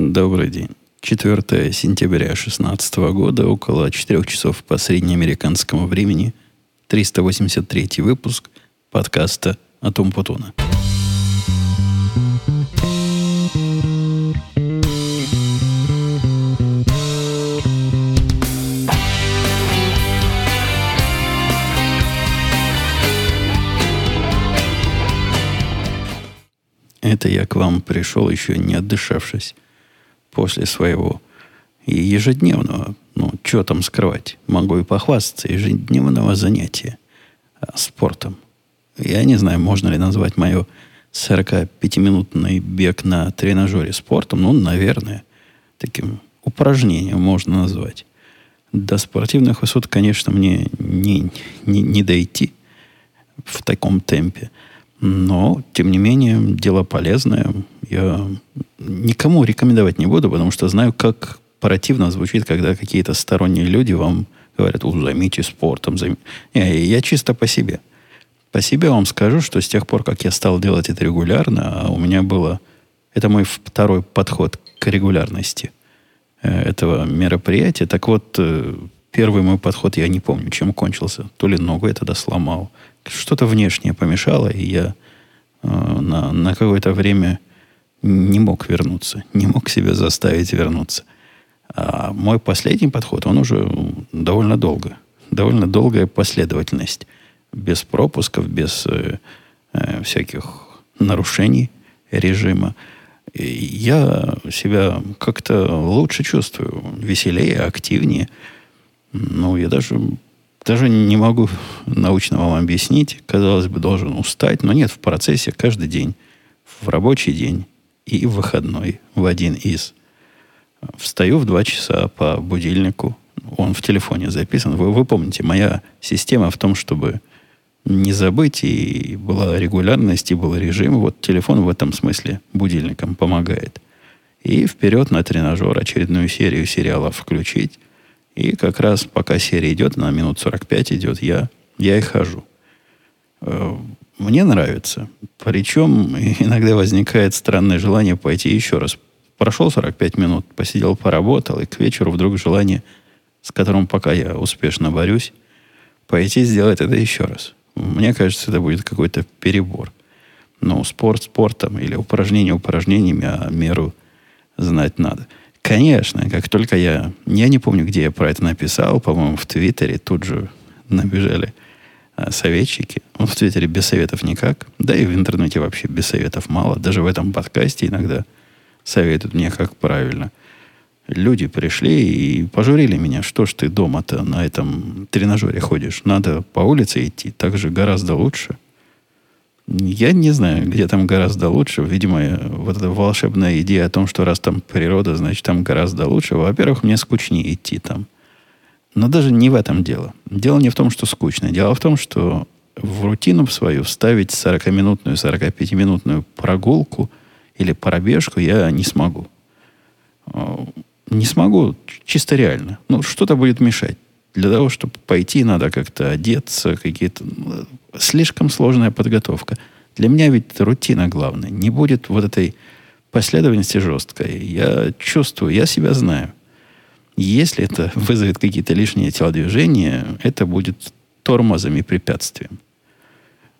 Добрый день. 4 сентября 2016 года, около 4 часов по среднеамериканскому времени, 383 выпуск подкаста «Атом Путуна». Это я к вам пришел еще не отдышавшись после своего ежедневного, ну, что там скрывать, могу и похвастаться, ежедневного занятия а, спортом. Я не знаю, можно ли назвать мое 45-минутный бег на тренажере спортом. Ну, наверное, таким упражнением можно назвать. До спортивных высот, конечно, мне не, не, не дойти в таком темпе. Но, тем не менее, дело полезное. Я никому рекомендовать не буду, потому что знаю, как противно звучит, когда какие-то сторонние люди вам говорят, у, займитесь спортом. Займ... Не, я чисто по себе. По себе вам скажу, что с тех пор, как я стал делать это регулярно, а у меня было... Это мой второй подход к регулярности э, этого мероприятия. Так вот, э, первый мой подход я не помню, чем кончился. То ли ногу я тогда сломал, что-то внешнее помешало, и я э, на, на какое-то время не мог вернуться, не мог себя заставить вернуться. А мой последний подход, он уже довольно долго, довольно долгая последовательность, без пропусков, без э, э, всяких нарушений режима. И я себя как-то лучше чувствую, веселее, активнее. Ну, я даже даже не могу научно вам объяснить. Казалось бы, должен устать, но нет, в процессе каждый день, в рабочий день и выходной, в один из. Встаю в два часа по будильнику. Он в телефоне записан. Вы, вы помните, моя система в том, чтобы не забыть, и была регулярность, и был режим. Вот телефон в этом смысле будильником помогает. И вперед на тренажер очередную серию сериалов включить и как раз пока серия идет, на минут 45 идет, я, я и хожу. Мне нравится. Причем иногда возникает странное желание пойти еще раз. Прошел 45 минут, посидел, поработал, и к вечеру вдруг желание, с которым пока я успешно борюсь, пойти сделать это еще раз. Мне кажется, это будет какой-то перебор. Ну, спорт спортом или упражнение упражнениями, а меру знать надо. Конечно, как только я... Я не помню, где я про это написал, по-моему, в Твиттере тут же набежали советчики. Он в Твиттере без советов никак. Да и в интернете вообще без советов мало. Даже в этом подкасте иногда советуют мне, как правильно. Люди пришли и пожурили меня, что ж ты дома-то на этом тренажере ходишь. Надо по улице идти, так же гораздо лучше – я не знаю, где там гораздо лучше. Видимо, вот эта волшебная идея о том, что раз там природа, значит, там гораздо лучше. Во-первых, мне скучнее идти там. Но даже не в этом дело. Дело не в том, что скучно. Дело в том, что в рутину свою вставить 40-минутную, 45-минутную прогулку или пробежку я не смогу. А, не смогу чисто реально. Ну, что-то будет мешать. Для того, чтобы пойти, надо как-то одеться, какие-то... Ну, слишком сложная подготовка. Для меня ведь рутина главная. Не будет вот этой последовательности жесткой. Я чувствую, я себя знаю. Если это вызовет какие-то лишние телодвижения, это будет тормозом и препятствием.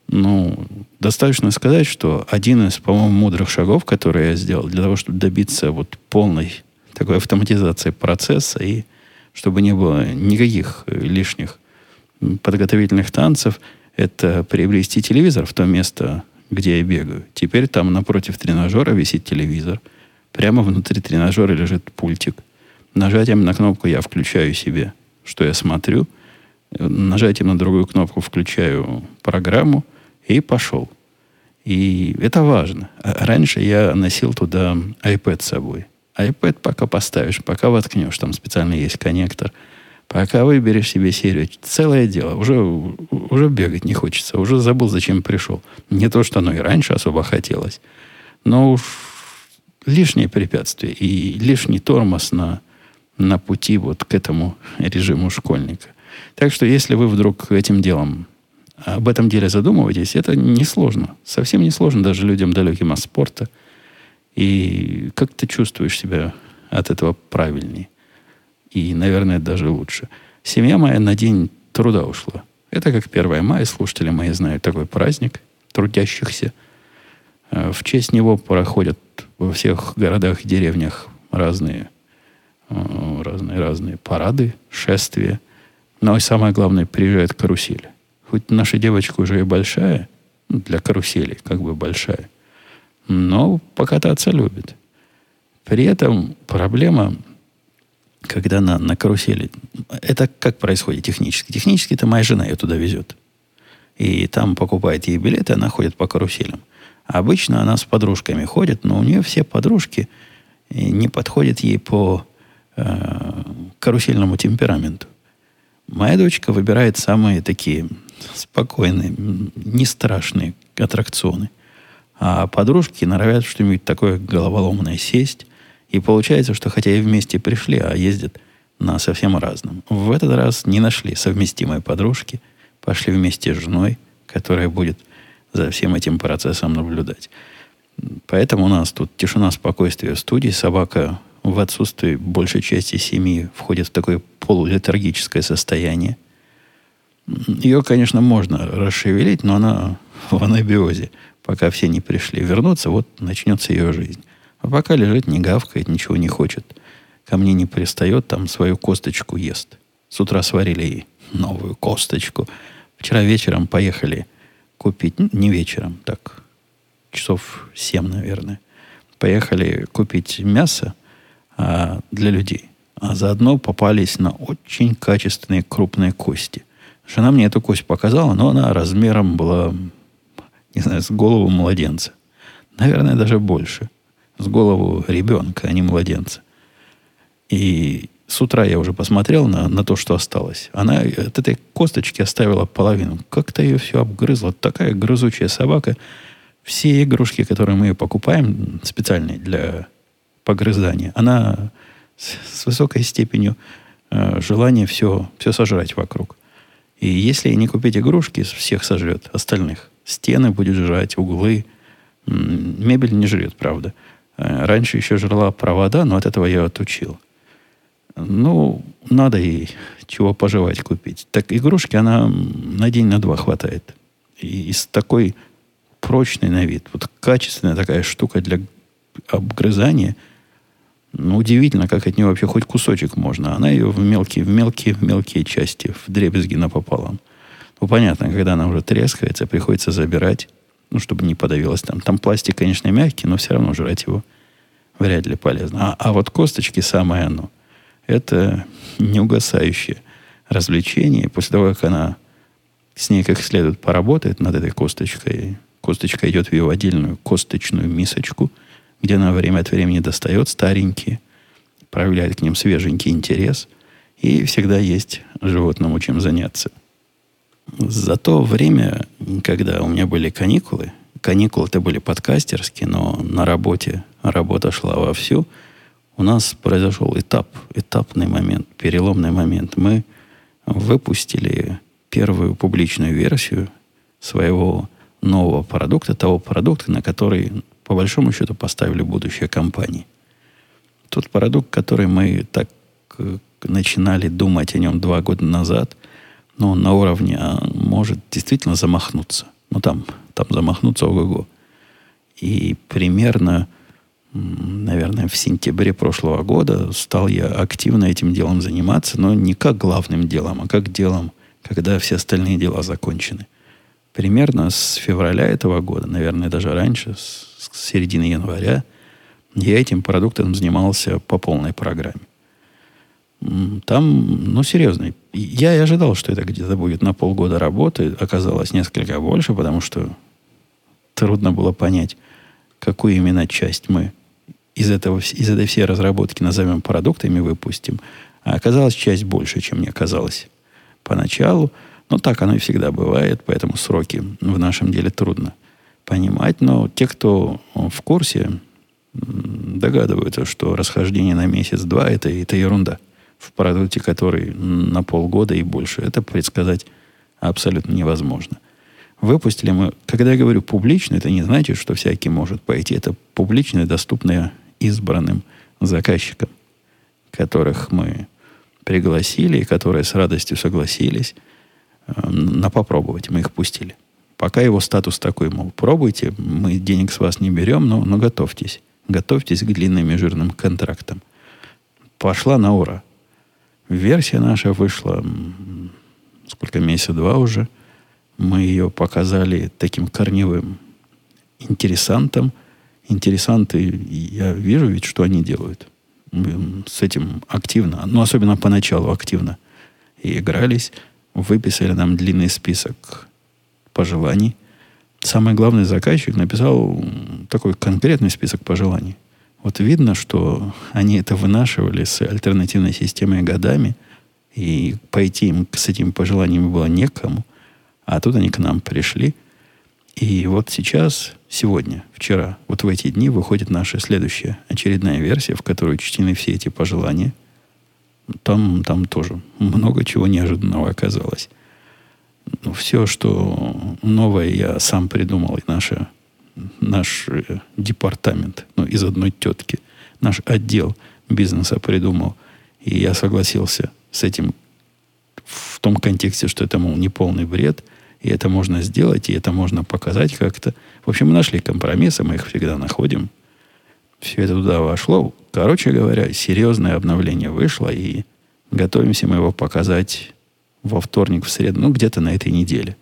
Ну, достаточно сказать, что один из, по-моему, мудрых шагов, которые я сделал для того, чтобы добиться вот полной такой автоматизации процесса и чтобы не было никаких лишних подготовительных танцев, это приобрести телевизор в то место, где я бегаю. Теперь там напротив тренажера висит телевизор. Прямо внутри тренажера лежит пультик. Нажатием на кнопку я включаю себе, что я смотрю. Нажатием на другую кнопку включаю программу и пошел. И это важно. А раньше я носил туда iPad с собой iPad пока поставишь, пока воткнешь, там специально есть коннектор, пока выберешь себе серию, целое дело. Уже, уже бегать не хочется, уже забыл, зачем пришел. Не то, что оно и раньше особо хотелось, но уж лишнее препятствие и лишний тормоз на, на пути вот к этому режиму школьника. Так что, если вы вдруг этим делом об этом деле задумываетесь, это несложно. Совсем несложно даже людям далеким от спорта – И как ты чувствуешь себя от этого правильнее? И, наверное, даже лучше. Семья моя на день труда ушла. Это как 1 мая, слушатели мои знают такой праздник трудящихся. Э, в честь него проходят во всех городах и деревнях разные, э, разные, разные парады, шествия. Но и самое главное, приезжает карусель. Хоть наша девочка уже и большая, для карусели как бы большая, но покататься любит. При этом проблема когда на, на карусели... Это как происходит технически? Технически это моя жена ее туда везет. И там покупает ей билеты, она ходит по каруселям. Обычно она с подружками ходит, но у нее все подружки э, не подходят ей по э, карусельному темпераменту. Моя дочка выбирает самые такие спокойные, не страшные аттракционы. А подружки норовят что-нибудь такое головоломное сесть – и получается, что хотя и вместе пришли, а ездят на совсем разном. В этот раз не нашли совместимой подружки, пошли вместе с женой, которая будет за всем этим процессом наблюдать. Поэтому у нас тут тишина, спокойствие в студии. Собака в отсутствии большей части семьи входит в такое полулетаргическое состояние. Ее, конечно, можно расшевелить, но она в анабиозе. Пока все не пришли вернуться, вот начнется ее жизнь. А пока лежит, не гавкает, ничего не хочет. Ко мне не пристает, там свою косточку ест. С утра сварили ей новую косточку. Вчера вечером поехали купить, ну, не вечером, так, часов семь, наверное. Поехали купить мясо а, для людей. А заодно попались на очень качественные крупные кости. Жена мне эту кость показала, но она размером была, не знаю, с голову младенца. Наверное, даже больше с голову ребенка, а не младенца. И с утра я уже посмотрел на, на то, что осталось. Она от этой косточки оставила половину. Как-то ее все обгрызла. Такая грызучая собака. Все игрушки, которые мы покупаем, специальные для погрызания, она с, высокой степенью э, желания все, все сожрать вокруг. И если не купить игрушки, всех сожрет остальных. Стены будет жрать, углы. Мебель не жрет, правда. Э, раньше еще жрала провода, но от этого я отучил. Ну, надо ей чего пожевать купить. Так игрушки она на день, на два хватает. И из такой прочной на вид, вот качественная такая штука для обгрызания, ну, удивительно, как от нее вообще хоть кусочек можно. Она ее в мелкие, в мелкие, в мелкие части, в дребезги напополам. Ну, понятно, когда она уже трескается, приходится забирать ну, чтобы не подавилось там. Там пластик, конечно, мягкий, но все равно жрать его вряд ли полезно. А, а вот косточки самое оно. Это неугасающее развлечение. После того, как она с ней как следует поработает над этой косточкой, косточка идет в ее отдельную косточную мисочку, где она время от времени достает старенькие, проявляет к ним свеженький интерес, и всегда есть животному чем заняться. За то время, когда у меня были каникулы, каникулы это были подкастерские, но на работе работа шла вовсю, у нас произошел этап, этапный момент, переломный момент. Мы выпустили первую публичную версию своего нового продукта, того продукта, на который, по большому счету, поставили будущее компании. Тот продукт, который мы так э, начинали думать о нем два года назад – но он на уровне а, может действительно замахнуться. Ну, там, там замахнуться ого-го. И примерно, наверное, в сентябре прошлого года стал я активно этим делом заниматься, но не как главным делом, а как делом, когда все остальные дела закончены. Примерно с февраля этого года, наверное, даже раньше, с середины января, я этим продуктом занимался по полной программе. Там, ну, серьезно, я и ожидал, что это где-то будет на полгода работы. Оказалось несколько больше, потому что трудно было понять, какую именно часть мы из, этого, из этой всей разработки назовем продуктами выпустим. А оказалась часть больше, чем мне казалось поначалу. Но так оно и всегда бывает, поэтому сроки в нашем деле трудно понимать. Но те, кто в курсе, догадываются, что расхождение на месяц-два это, это ерунда в продукте, который на полгода и больше. Это предсказать абсолютно невозможно. Выпустили мы, когда я говорю публично, это не значит, что всякий может пойти. Это публично доступное избранным заказчикам, которых мы пригласили и которые с радостью согласились на попробовать. Мы их пустили. Пока его статус такой, мол, пробуйте, мы денег с вас не берем, но, но готовьтесь. Готовьтесь к длинным и жирным контрактам. Пошла на ура. Версия наша вышла сколько, месяца два уже – мы ее показали таким корневым интересантам. Интересанты, я вижу ведь, что они делают. С этим активно, ну, особенно поначалу активно и игрались. Выписали нам длинный список пожеланий. Самый главный заказчик написал такой конкретный список пожеланий. Вот видно, что они это вынашивали с альтернативной системой годами, и пойти им с этими пожеланиями было некому – а тут они к нам пришли. И вот сейчас, сегодня, вчера, вот в эти дни выходит наша следующая очередная версия, в которой учтены все эти пожелания. Там, там тоже много чего неожиданного оказалось. Ну, все, что новое, я сам придумал. И наша, наш э, департамент, ну, из одной тетки, наш отдел бизнеса придумал. И я согласился с этим в том контексте, что это, мол, не полный бред – и это можно сделать, и это можно показать как-то. В общем, мы нашли компромиссы, мы их всегда находим. Все это туда вошло. Короче говоря, серьезное обновление вышло, и готовимся мы его показать во вторник, в среду, ну, где-то на этой неделе.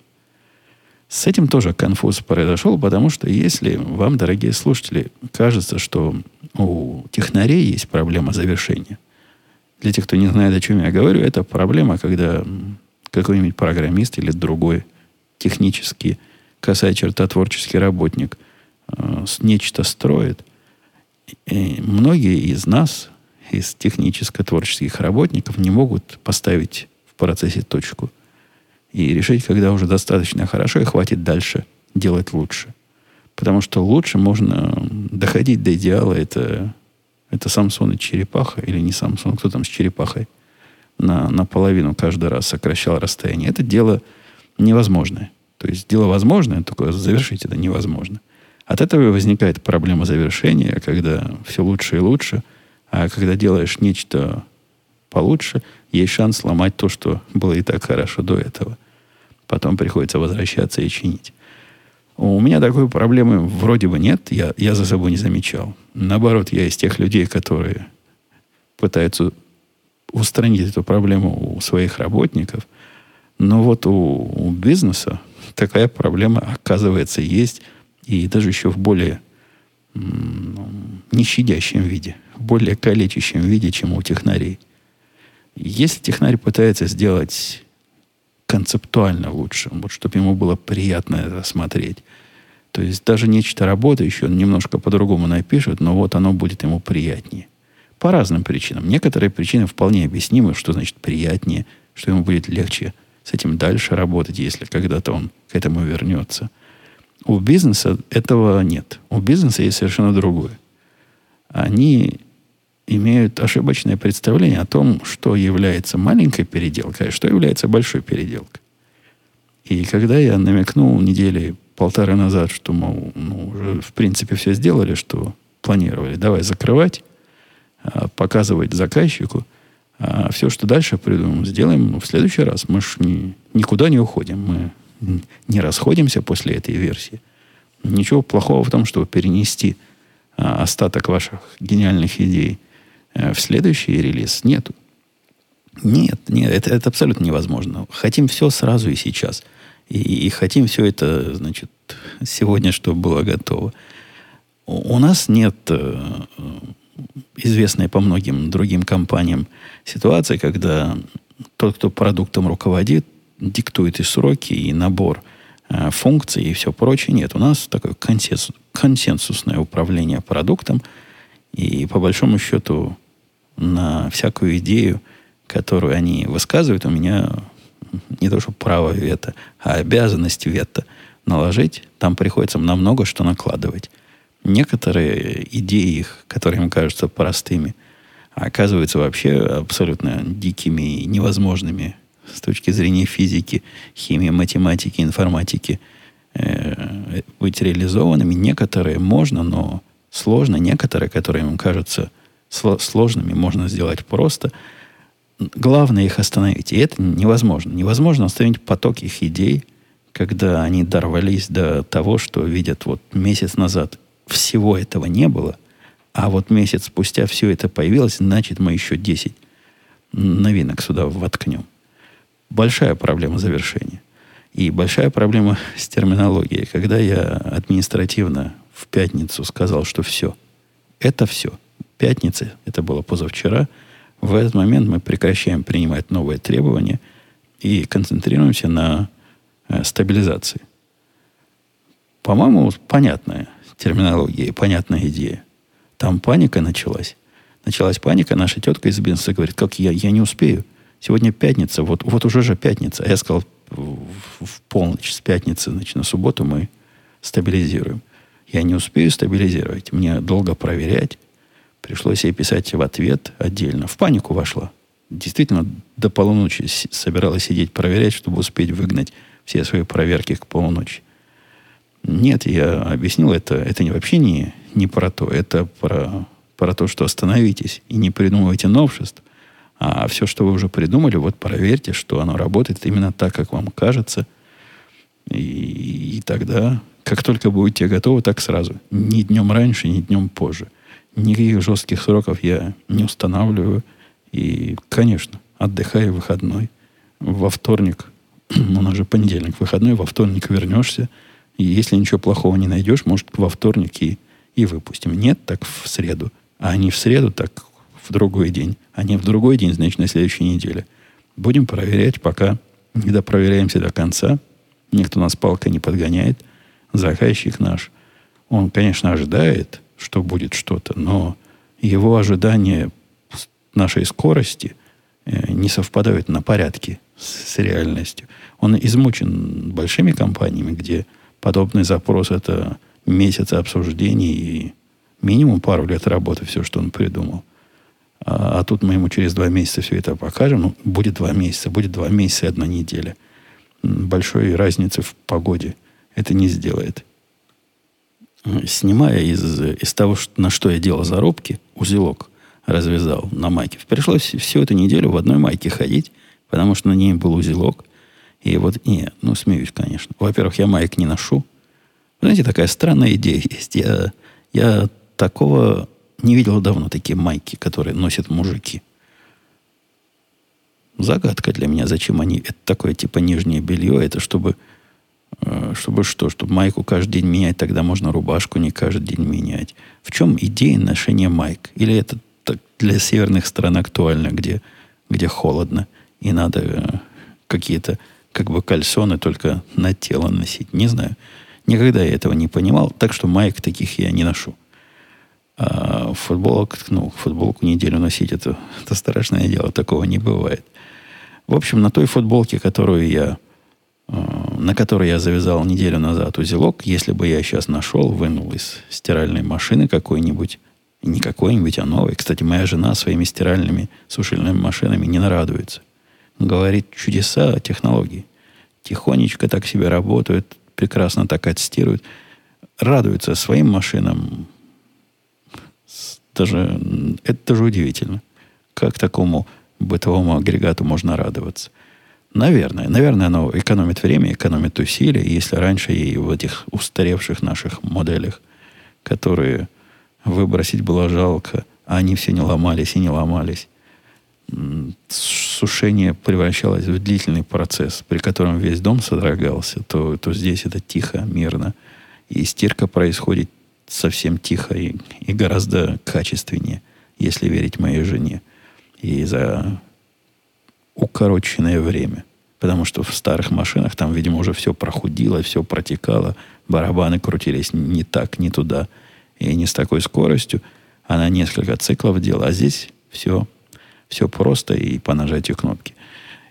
С этим тоже конфуз произошел, потому что если вам, дорогие слушатели, кажется, что у технарей есть проблема завершения, для тех, кто не знает, о чем я говорю, это проблема, когда какой-нибудь программист или другой технически косая черта творческий работник э, нечто строит, и многие из нас, из техническо-творческих работников, не могут поставить в процессе точку и решить, когда уже достаточно хорошо и хватит дальше делать лучше. Потому что лучше можно доходить до идеала. Это, это Самсон и черепаха, или не Самсон, кто там с черепахой на, наполовину каждый раз сокращал расстояние. Это дело невозможное. То есть дело возможное, только завершить это невозможно. От этого возникает проблема завершения, когда все лучше и лучше, а когда делаешь нечто получше, есть шанс сломать то, что было и так хорошо до этого. Потом приходится возвращаться и чинить. У меня такой проблемы вроде бы нет, я, я за собой не замечал. Наоборот, я из тех людей, которые пытаются устранить эту проблему у своих работников – но вот у, у бизнеса такая проблема, оказывается, есть. И даже еще в более нещадящем виде, в более калечащем виде, чем у технарей. Если технарь пытается сделать концептуально лучше, вот, чтобы ему было приятно это смотреть, то есть даже нечто работающее, он немножко по-другому напишет, но вот оно будет ему приятнее. По разным причинам. Некоторые причины вполне объяснимы, что значит приятнее, что ему будет легче – с этим дальше работать, если когда-то он к этому вернется. У бизнеса этого нет. У бизнеса есть совершенно другое. Они имеют ошибочное представление о том, что является маленькой переделкой, а что является большой переделкой. И когда я намекнул недели полторы назад, что, мол, ну, уже в принципе все сделали, что планировали, давай закрывать, а, показывать заказчику – а все, что дальше придумаем, сделаем в следующий раз. Мы ж ни, никуда не уходим. Мы не расходимся после этой версии. Ничего плохого в том, чтобы перенести а, остаток ваших гениальных идей а, в следующий релиз, нету. Нет, нет, это, это абсолютно невозможно. Хотим все сразу и сейчас. И, и хотим все это, значит, сегодня, чтобы было готово. У, нас нет э, известная по многим другим компаниям ситуация, когда тот, кто продуктом руководит, диктует и сроки, и набор э, функций, и все прочее. Нет, у нас такое консенсус, консенсусное управление продуктом, и по большому счету на всякую идею, которую они высказывают, у меня не то что право вето, а обязанность вето наложить. Там приходится на много что накладывать некоторые идеи их, которые им кажутся простыми, оказываются вообще абсолютно дикими и невозможными с точки зрения физики, химии, математики, информатики э, быть реализованными. Некоторые можно, но сложно. Некоторые, которые им кажутся сложными, можно сделать просто. Главное их остановить. И это невозможно. Невозможно остановить поток их идей, когда они дорвались до того, что видят вот месяц назад всего этого не было, а вот месяц спустя все это появилось, значит, мы еще 10 новинок сюда воткнем. Большая проблема завершения. И большая проблема с терминологией. Когда я административно в пятницу сказал, что все, это все. Пятница, это было позавчера, в этот момент мы прекращаем принимать новые требования и концентрируемся на э, стабилизации. По-моему, понятная терминология, понятная идея. Там паника началась. Началась паника, наша тетка из бизнеса говорит, как я, я не успею. Сегодня пятница, вот, вот уже же пятница. А я сказал, в, полночь с пятницы, значит, на субботу мы стабилизируем. Я не успею стабилизировать. Мне долго проверять. Пришлось ей писать в ответ отдельно. В панику вошла. Действительно, до полуночи собиралась сидеть проверять, чтобы успеть выгнать все свои проверки к полуночи. Нет, я объяснил, это, это не, вообще не, не про то. Это про, про то, что остановитесь и не придумывайте новшеств. А все, что вы уже придумали, вот проверьте, что оно работает именно так, как вам кажется. И, и тогда, как только будете готовы, так сразу. Ни днем раньше, ни днем позже. Никаких жестких сроков я не устанавливаю. И, конечно, отдыхай выходной. Во вторник, у нас же понедельник выходной, во вторник вернешься. И если ничего плохого не найдешь, может, во вторник и, и выпустим. Нет, так в среду. А не в среду, так в другой день, а не в другой день, значит, на следующей неделе. Будем проверять, пока не допроверяемся до конца. Никто нас палкой не подгоняет. Заказчик наш, он, конечно, ожидает, что будет что-то, но его ожидания нашей скорости э, не совпадают на порядке с, с реальностью. Он измучен большими компаниями, где подобный запрос это месяцы обсуждений и минимум пару лет работы, все, что он придумал. А, а тут мы ему через два месяца все это покажем. Ну, будет два месяца, будет два месяца и одна неделя. Большой разницы в погоде это не сделает. Снимая из, из того, на что я делал зарубки, узелок развязал на майке. Пришлось всю эту неделю в одной майке ходить, потому что на ней был узелок. И вот, не, ну, смеюсь, конечно. Во-первых, я майк не ношу. Знаете, такая странная идея есть. Я, я такого не видел давно такие майки, которые носят мужики. Загадка для меня, зачем они... Это такое типа нижнее белье, это чтобы... Э, чтобы что? Чтобы майку каждый день менять, тогда можно рубашку не каждый день менять. В чем идея ношения майк? Или это так для северных стран актуально, где, где холодно, и надо э, какие-то как бы кальсоны только на тело носить? Не знаю. Никогда я этого не понимал, так что майк таких я не ношу. А футболок, ну, футболку неделю носить, это, это страшное дело, такого не бывает. В общем, на той футболке, которую я, э, на которой я завязал неделю назад узелок, если бы я сейчас нашел, вынул из стиральной машины какой-нибудь, не какой-нибудь, а новый. Кстати, моя жена своими стиральными сушильными машинами не нарадуется. Говорит, чудеса технологий. Тихонечко так себе работают, прекрасно так отстируют. Радуется своим машинам, даже, это даже удивительно. Как такому бытовому агрегату можно радоваться? Наверное. Наверное, оно экономит время, экономит усилия. Если раньше и в этих устаревших наших моделях, которые выбросить было жалко, а они все не ломались и не ломались, сушение превращалось в длительный процесс, при котором весь дом содрогался, то, то здесь это тихо, мирно. И стирка происходит совсем тихо и, и гораздо качественнее, если верить моей жене. И за укороченное время. Потому что в старых машинах там, видимо, уже все прохудило, все протекало, барабаны крутились не так, не туда, и не с такой скоростью. Она несколько циклов делала, а здесь все, все просто и по нажатию кнопки.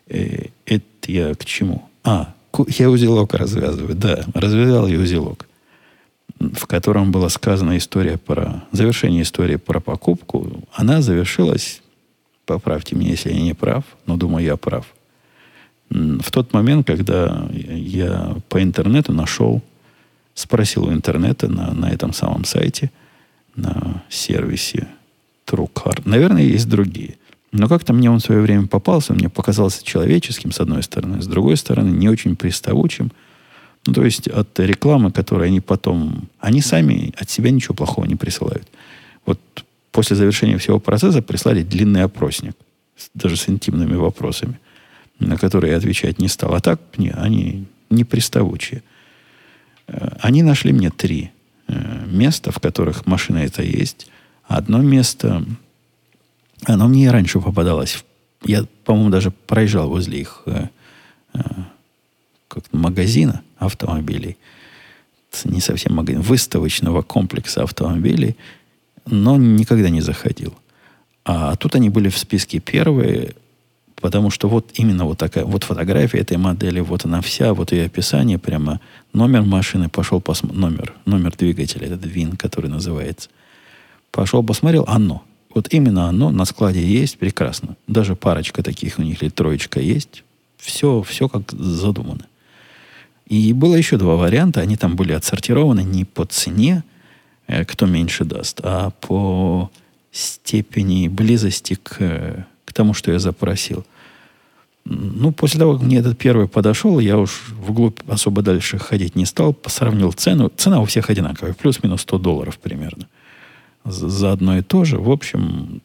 И э, это я к чему? А, я узелок развязываю, да, развязал я узелок в котором была сказана история про... Завершение истории про покупку, она завершилась, поправьте меня, если я не прав, но думаю, я прав. В тот момент, когда я по интернету нашел Спросил у интернета на, на этом самом сайте, на сервисе TrueCar. Наверное, есть другие. Но как-то мне он в свое время попался, мне показался человеческим, с одной стороны, с другой стороны, не очень приставучим. Ну, то есть от рекламы, которую они потом... Они сами от себя ничего плохого не присылают. Вот после завершения всего процесса прислали длинный опросник, даже с интимными вопросами, на которые я отвечать не стал. А так, не, они не приставучие. Э, они нашли мне три э, места, в которых машина эта есть. Одно место оно мне и раньше попадалось. Я, по-моему, даже проезжал возле их э, как магазина автомобилей. Не совсем магазин, выставочного комплекса автомобилей, но никогда не заходил. А тут они были в списке первые, потому что вот именно вот такая, вот фотография этой модели, вот она вся, вот ее описание, прямо номер машины, пошел посмотреть, номер, номер двигателя, этот ВИН, который называется. Пошел посмотрел, оно. Вот именно оно на складе есть, прекрасно. Даже парочка таких у них или троечка есть. Все, все как задумано. И было еще два варианта. Они там были отсортированы не по цене, э, кто меньше даст, а по степени близости к, к тому, что я запросил. Ну, после того, как мне этот первый подошел, я уж вглубь особо дальше ходить не стал, сравнил цену. Цена у всех одинаковая, плюс-минус 100 долларов примерно за одно и то же. В общем,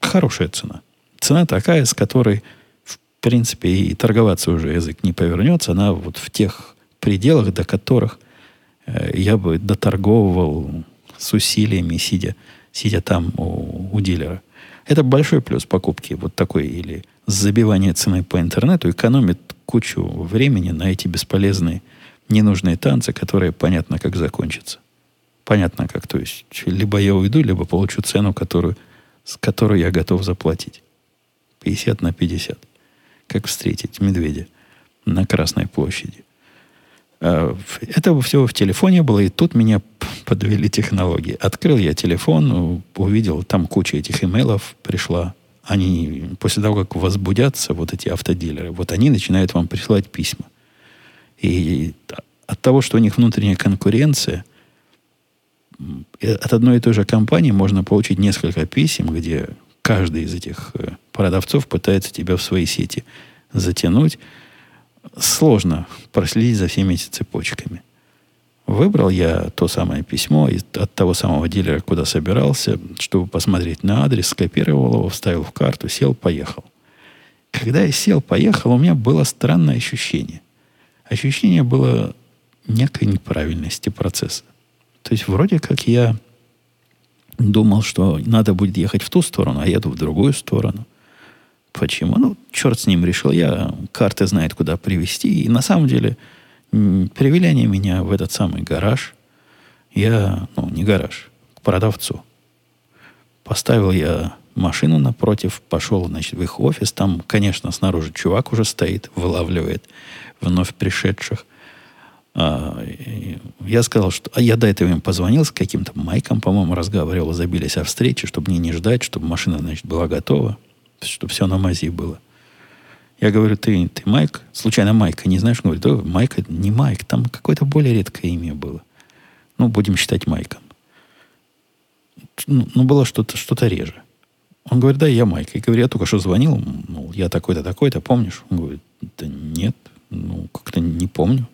хорошая цена. Цена такая, с которой, принципе, и торговаться уже язык не повернется. Она вот в тех пределах, до которых э, я бы доторговывал с усилиями, сидя, сидя там у, у дилера. Это большой плюс покупки вот такой или забивание цены по интернету экономит кучу времени на эти бесполезные ненужные танцы, которые понятно как закончатся. Понятно как. То есть, либо я уйду, либо получу цену, которую, с которой я готов заплатить. 50 на 50. Как встретить медведя на Красной площади. А, это все в телефоне было, и тут меня подвели технологии. Открыл я телефон, увидел, там куча этих имейлов пришла. Они, после того, как возбудятся, вот эти автодилеры, вот они начинают вам присылать письма. И от того, что у них внутренняя конкуренция – от одной и той же компании можно получить несколько писем, где каждый из этих э, продавцов пытается тебя в свои сети затянуть. Сложно проследить за всеми этими цепочками. Выбрал я то самое письмо от того самого дилера, куда собирался, чтобы посмотреть на адрес, скопировал его, вставил в карту, сел, поехал. Когда я сел, поехал, у меня было странное ощущение. Ощущение было некой неправильности процесса. То есть вроде как я думал, что надо будет ехать в ту сторону, а еду в другую сторону. Почему? Ну, черт с ним решил. Я карты знает, куда привезти. И на самом деле привели они меня в этот самый гараж. Я, ну, не гараж, к продавцу. Поставил я машину напротив, пошел, значит, в их офис. Там, конечно, снаружи чувак уже стоит, вылавливает вновь пришедших. А, я сказал, что... А я до этого им позвонил с каким-то Майком, по-моему, разговаривал, забились о встрече, чтобы мне не ждать, чтобы машина, значит, была готова, чтобы все на мази было. Я говорю, ты, ты Майк? Случайно Майка не знаешь? Он говорит, да, Майк, не Майк, там какое-то более редкое имя было. Ну, будем считать Майком. Ну, ну было что-то что реже. Он говорит, да, я Майк. Я говорю, я только что звонил, ну, я такой-то, такой-то, помнишь? Он говорит, да нет, ну, как-то не помню.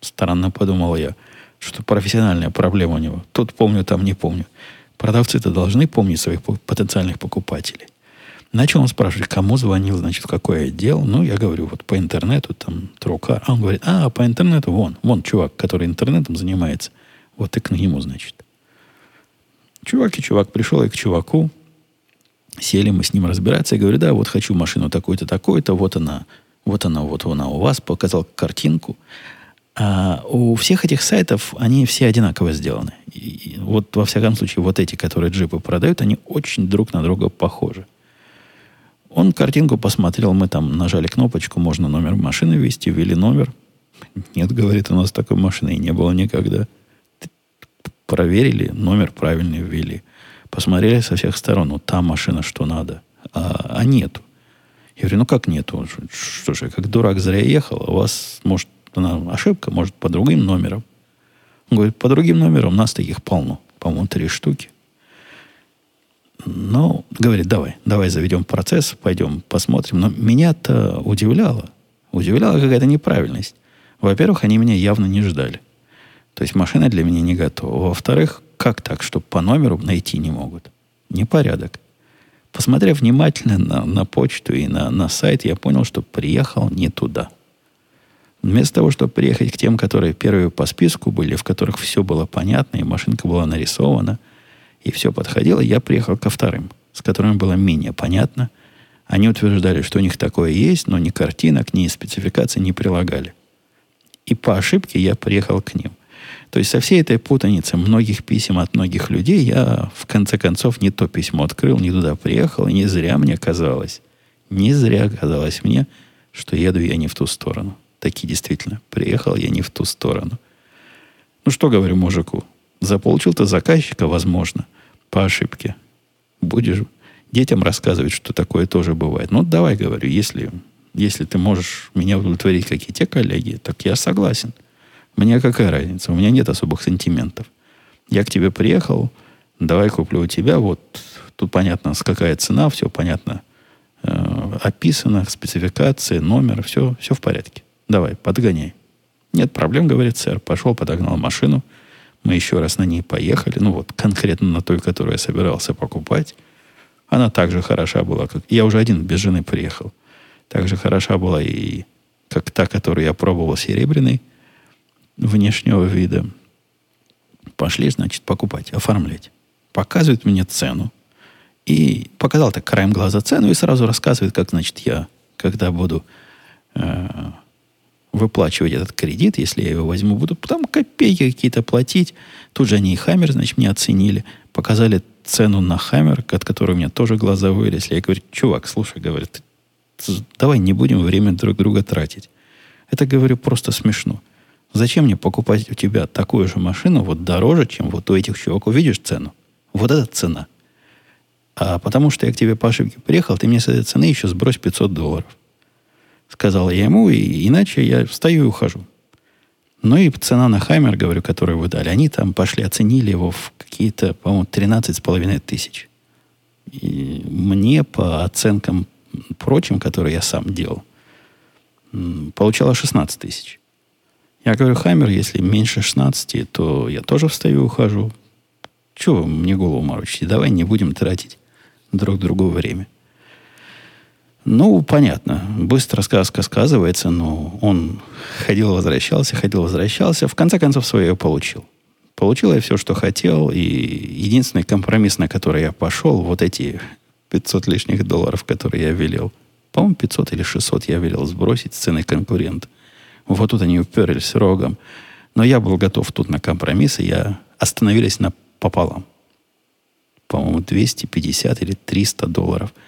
Странно подумал я, что профессиональная проблема у него. Тут помню, там не помню. Продавцы-то должны помнить своих потенциальных покупателей. Начал он спрашивать, кому звонил, значит, в какой отдел. Ну, я говорю, вот по интернету, там, Трукар. А он говорит, а, по интернету, вон, вон чувак, который интернетом занимается. Вот и к нему, значит. Чувак и чувак пришел и к чуваку. Сели мы с ним разбираться. Я говорю, да, вот хочу машину такой-то, такой-то. Вот она, вот она, вот она у вас. Показал картинку. А у всех этих сайтов они все одинаково сделаны. И вот во всяком случае, вот эти, которые джипы продают, они очень друг на друга похожи. Он картинку посмотрел, мы там нажали кнопочку, можно номер машины ввести, ввели номер. Нет, говорит, у нас такой машины и не было никогда. Проверили, номер правильный ввели. Посмотрели со всех сторон, ну, та машина, что надо. А, а нету. Я говорю, ну как нету? Что же, как дурак зря ехал, а у вас, может, ошибка, может, по другим номерам. Он говорит, по другим номерам у нас таких полно. По-моему, три штуки. Ну, говорит, давай, давай заведем процесс, пойдем посмотрим. Но меня-то удивляло. Удивляла какая-то неправильность. Во-первых, они меня явно не ждали. То есть машина для меня не готова. Во-вторых, как так, что по номеру найти не могут? Непорядок. Посмотрев внимательно на, на почту и на, на сайт, я понял, что приехал не туда. Вместо того, чтобы приехать к тем, которые первые по списку были, в которых все было понятно, и машинка была нарисована, и все подходило, я приехал ко вторым, с которыми было менее понятно. Они утверждали, что у них такое есть, но ни картинок, ни спецификаций не прилагали. И по ошибке я приехал к ним. То есть со всей этой путаницы многих писем от многих людей я в конце концов не то письмо открыл, не туда приехал, и не зря мне казалось, не зря казалось мне, что еду я не в ту сторону. Таки действительно, приехал я не в ту сторону. Ну что говорю мужику? Заполучил ты заказчика, возможно, по ошибке. Будешь детям рассказывать, что такое тоже бывает. Ну, давай, говорю, если, если ты можешь меня удовлетворить, как и те коллеги, так я согласен. Мне какая разница? У меня нет особых сантиментов. Я к тебе приехал, давай куплю у тебя. Вот тут понятно, какая цена, все понятно, э, описано, спецификации, номер, все, все в порядке. Давай, подгоняй. Нет проблем, говорит сэр. Пошел, подогнал машину. Мы еще раз на ней поехали. Ну вот, конкретно на той, которую я собирался покупать. Она также хороша была, как... Я уже один без жены приехал. Также хороша была и как та, которую я пробовал серебряный внешнего вида. Пошли, значит, покупать, оформлять. Показывает мне цену. И показал так краем глаза цену и сразу рассказывает, как, значит, я, когда буду э, выплачивать этот кредит, если я его возьму, буду там копейки какие-то платить. Тут же они и Хаммер, значит, мне оценили. Показали цену на Хаммер, от которой у меня тоже глаза вылезли. Я говорю, чувак, слушай, говорит, давай не будем время друг друга тратить. Это, говорю, просто смешно. Зачем мне покупать у тебя такую же машину вот дороже, чем вот у этих чуваков? Видишь цену? Вот эта цена. А потому что я к тебе по ошибке приехал, ты мне с этой цены еще сбрось 500 долларов сказал я ему, и иначе я встаю и ухожу. Ну и цена на Хаймер, говорю, которую вы дали, они там пошли, оценили его в какие-то, по-моему, 13,5 тысяч. И мне по оценкам прочим, которые я сам делал, получало 16 тысяч. Я говорю, Хаймер, если меньше 16, то я тоже встаю и ухожу. Чего вы мне голову морочите? Давай не будем тратить друг другу время. Ну, понятно. Быстро сказка сказывается, но он ходил, возвращался, ходил, возвращался. В конце концов, свое получил. Получил я все, что хотел. И единственный компромисс, на который я пошел, вот эти 500 лишних долларов, которые я велел. По-моему, 500 или 600 я велел сбросить с цены конкурента. Вот тут они уперлись рогом. Но я был готов тут на компромисс, и я остановились на пополам. По-моему, 250 или 300 долларов –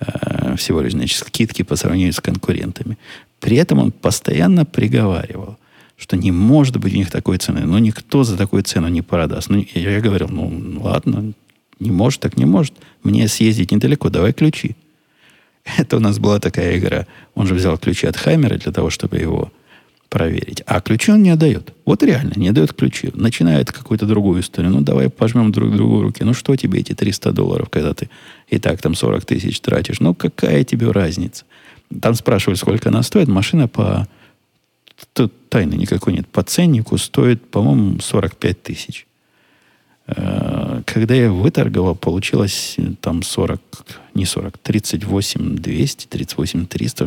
Э, всего лишь, значит, скидки по сравнению с конкурентами. При этом он постоянно приговаривал, что не может быть у них такой цены. Но никто за такую цену не продаст. Ну, я, я говорил, ну, ладно, не может, так не может. Мне съездить недалеко, давай ключи. Это у нас была такая игра. Он же взял ключи от Хаймера для того, чтобы его проверить. А ключи он не отдает. Вот реально, не дает ключи. Начинает какую-то другую историю. Ну, давай пожмем друг другу руки. Ну, что тебе эти 300 долларов, когда ты и так там 40 тысяч тратишь? Ну, какая тебе разница? Там спрашивают, сколько она стоит. Машина по... Тут тайны никакой нет. По ценнику стоит, по-моему, 45 тысяч. Э, когда я выторговал, получилось там 40, не 40, 38 200, 38 300,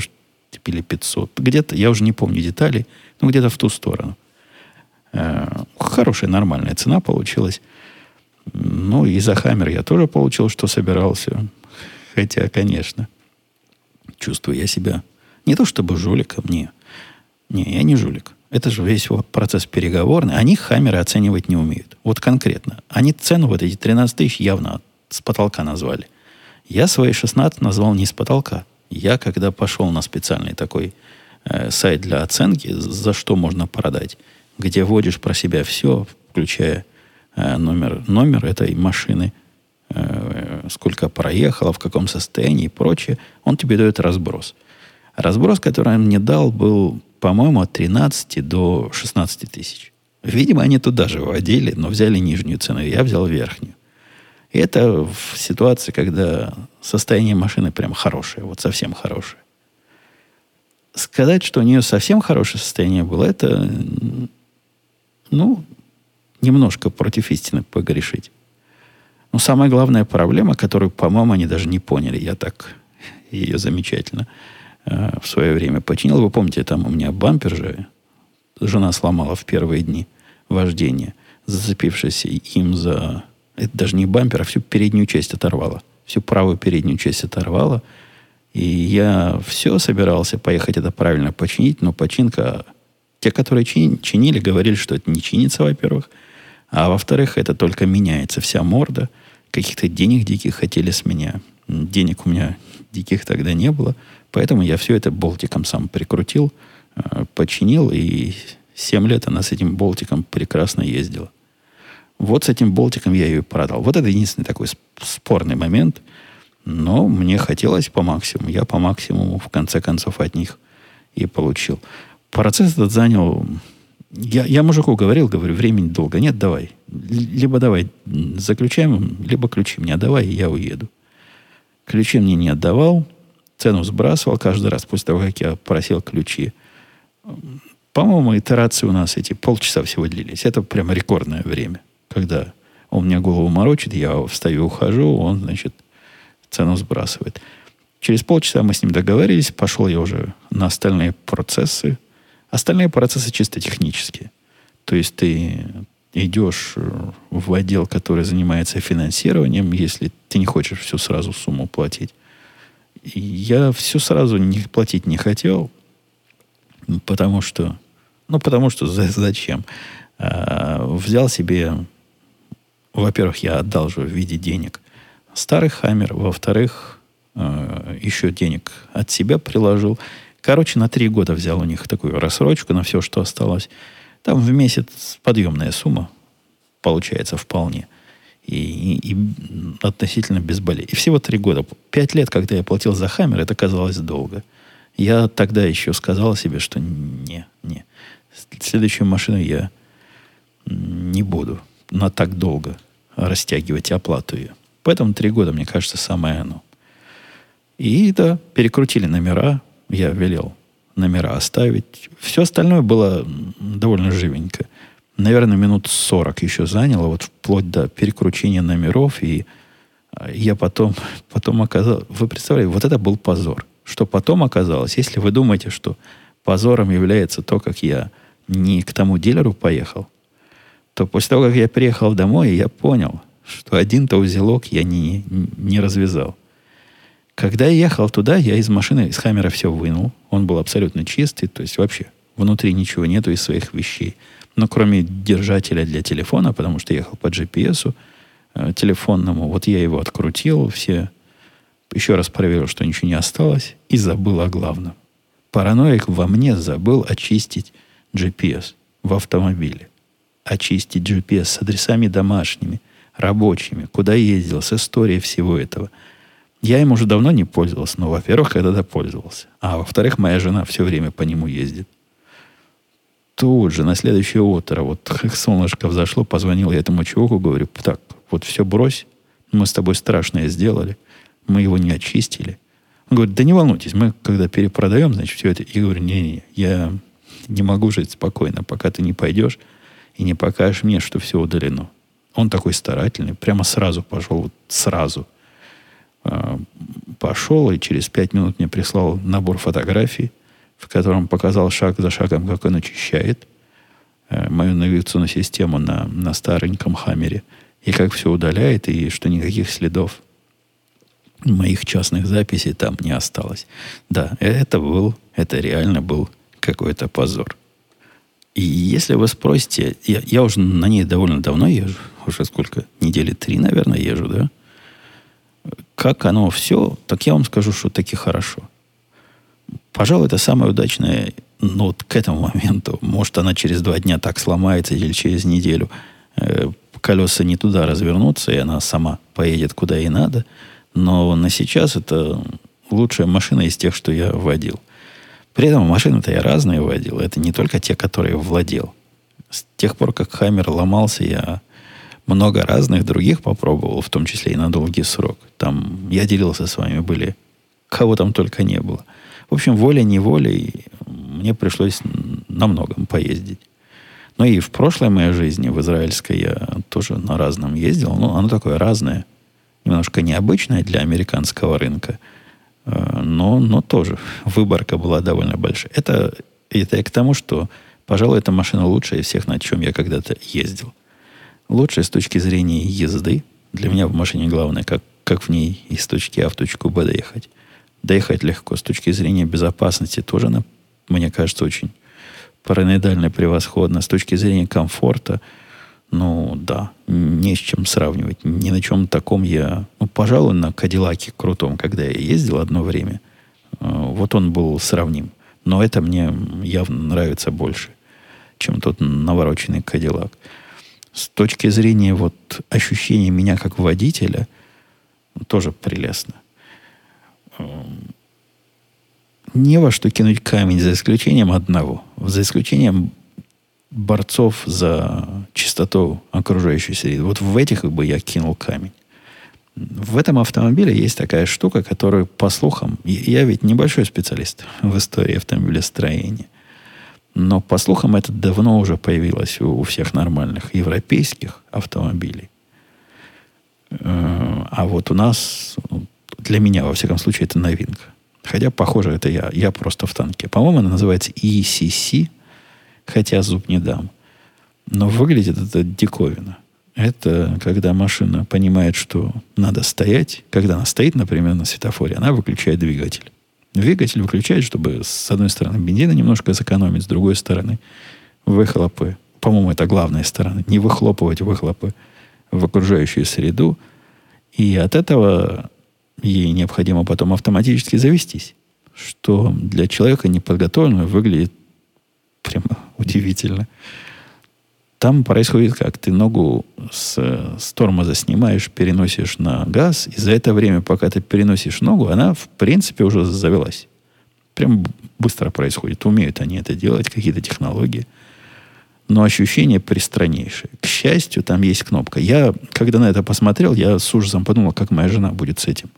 или 500. Где-то, я уже не помню деталей, но где-то в ту сторону. Э, хорошая, нормальная цена получилась. Ну, и за Хаммер я тоже получил, что собирался. Хотя, конечно, чувствую я себя не то чтобы жуликом, не. Не, я не жулик. Это же весь процесс переговорный. Они Хаммеры оценивать не умеют. Вот конкретно. Они цену вот эти 13 тысяч явно с потолка назвали. Я свои 16 назвал не с потолка. Я, когда пошел на специальный такой э, сайт для оценки, за что можно продать, где вводишь про себя все, включая э, номер, номер этой машины, э, сколько проехала, в каком состоянии и прочее, он тебе дает разброс. Разброс, который он мне дал, был, по-моему, от 13 до 16 тысяч. Видимо, они туда же вводили, но взяли нижнюю цену. Я взял верхнюю. И это в ситуации, когда состояние машины прям хорошее, вот совсем хорошее. Сказать, что у нее совсем хорошее состояние было, это, ну, немножко против истины погрешить. Но самая главная проблема, которую, по-моему, они даже не поняли, я так ее замечательно э, в свое время починил. Вы помните, там у меня бампер же жена сломала в первые дни вождения, зацепившись им за... Это даже не бампер, а всю переднюю часть оторвала. Всю правую переднюю часть оторвала. И я все собирался поехать это правильно починить, но починка... Те, которые чин, чинили, говорили, что это не чинится, во-первых. А во-вторых, это только меняется вся морда. Каких-то денег диких хотели с меня. Денег у меня диких тогда не было. Поэтому я все это болтиком сам прикрутил, э, починил, и 7 лет она с этим болтиком прекрасно ездила. Вот с этим болтиком я ее и продал. Вот это единственный такой спорный момент. Но мне хотелось по максимуму. Я по максимуму, в конце концов, от них и получил. Процесс этот занял... Я, я мужику говорил, говорю, времени долго нет, давай. Либо давай заключаем, либо ключи мне отдавай, и я уеду. Ключи мне не отдавал, цену сбрасывал каждый раз после того, как я просил ключи. По-моему, итерации у нас эти полчаса всего длились. Это прямо рекордное время, когда он мне голову морочит, я встаю, ухожу, он, значит, цену сбрасывает. Через полчаса мы с ним договорились, пошел я уже на остальные процессы. Остальные процессы чисто технические. То есть ты идешь в отдел, который занимается финансированием, если ты не хочешь всю сразу сумму платить. Я все сразу не платить не хотел, потому что ну, потому что зачем? А, взял себе, во-первых, я же в виде денег старый хаммер, во-вторых, а, еще денег от себя приложил. Короче, на три года взял у них такую рассрочку на все, что осталось. Там в месяц подъемная сумма получается вполне. И, и, и относительно без болей. И всего три года. Пять лет, когда я платил за хаммер, это казалось долго. Я тогда еще сказал себе, что не, не следующую машину я не буду на так долго растягивать оплату ее. Поэтому три года, мне кажется, самое оно. И да, перекрутили номера. Я велел номера оставить. Все остальное было довольно живенько. Наверное, минут 40 еще заняло, вот вплоть до перекручения номеров. И а, я потом, потом оказал... Вы представляете, вот это был позор. Что потом оказалось, если вы думаете, что позором является то, как я не к тому дилеру поехал, то после того, как я приехал домой, я понял, что один-то узелок я не, не развязал. Когда я ехал туда, я из машины, из хаммера все вынул. Он был абсолютно чистый, то есть вообще внутри ничего нету из своих вещей. Но кроме держателя для телефона, потому что ехал по GPS э, телефонному, вот я его открутил, все еще раз проверил, что ничего не осталось, и забыл о главном. Параноик во мне забыл очистить GPS в автомобиле. Очистить GPS с адресами домашними, рабочими, куда ездил, с историей всего этого. Я им уже давно не пользовался, но, во-первых, когда-то пользовался. А во-вторых, моя жена все время по нему ездит. Тут же, на следующее утро, вот солнышко взошло, позвонил я этому чуваку, говорю, так, вот все брось, мы с тобой страшное сделали, мы его не очистили. Он говорит, да не волнуйтесь, мы когда перепродаем, значит, все это. Я говорю, не-не, я не могу жить спокойно, пока ты не пойдешь и не покажешь мне, что все удалено. Он такой старательный, прямо сразу пошел, вот сразу э, пошел и через пять минут мне прислал набор фотографий, в котором показал шаг за шагом, как он очищает э, мою навигационную систему на, на стареньком хаммере, и как все удаляет, и что никаких следов моих частных записей там не осталось. Да, это был, это реально был какой-то позор. И если вы спросите, я, я уже на ней довольно давно езжу, уже сколько, недели три, наверное, езжу, да? Как оно все, так я вам скажу, что таки хорошо. Пожалуй, это самое удачное, ну, вот к этому моменту. Может, она через два дня так сломается или через неделю э, колеса не туда развернутся, и она сама поедет куда ей надо. Но на сейчас это лучшая машина из тех, что я водил – при этом машины-то я разные водил. Это не только те, которые владел. С тех пор, как Хаммер ломался, я много разных других попробовал, в том числе и на долгий срок. Там я делился с вами, были кого там только не было. В общем, волей-неволей мне пришлось на многом поездить. Но и в прошлой моей жизни, в израильской, я тоже на разном ездил. Ну, оно такое разное, немножко необычное для американского рынка. Э, но, но тоже выборка была довольно большая. Это, это и к тому, что, пожалуй, эта машина лучшая из всех, на чем я когда-то ездил. Лучшая с точки зрения езды. Для меня в машине главное, как, как в ней из точки А в точку Б доехать. Доехать легко. С точки зрения безопасности тоже она, мне кажется, очень параноидально превосходно. С точки зрения комфорта, ну да, не с чем сравнивать. Ни на чем таком я... Ну, пожалуй, на Кадиллаке крутом, когда я ездил одно время, э, вот он был сравним. Но это мне явно нравится больше, чем тот навороченный Кадиллак. С точки зрения вот ощущения меня как водителя, тоже прелестно. Эм, не во что кинуть камень, за исключением одного. За исключением борцов за чистоту окружающей среды. Вот в этих бы я кинул камень. В этом автомобиле есть такая штука, которую, по слухам, я ведь небольшой специалист в истории автомобилестроения, но, по слухам, это давно уже появилось у, у всех нормальных европейских автомобилей. Э, а вот у нас, для меня, во всяком случае, это новинка. Хотя, похоже, это я. Я просто в танке. По-моему, она называется ECC, хотя зуб не дам. Но выглядит это диковина. Это когда машина понимает, что надо стоять. Когда она стоит, например, на светофоре, она выключает двигатель. Двигатель выключает, чтобы с одной стороны бензина немножко сэкономить, с другой стороны выхлопы. По-моему, это главная сторона. Не выхлопывать выхлопы в окружающую среду. И от этого ей необходимо потом автоматически завестись, что для человека неподготовленного выглядит прямо удивительно. Там происходит как? Ты ногу с, с тормоза снимаешь, переносишь на газ, и за это время, пока ты переносишь ногу, она, в принципе, уже завелась. Прям быстро происходит. Умеют они это делать, какие-то технологии. Но ощущение пристраннейшее. К счастью, там есть кнопка. Я, когда на это посмотрел, я с ужасом подумал, как моя жена будет с этим.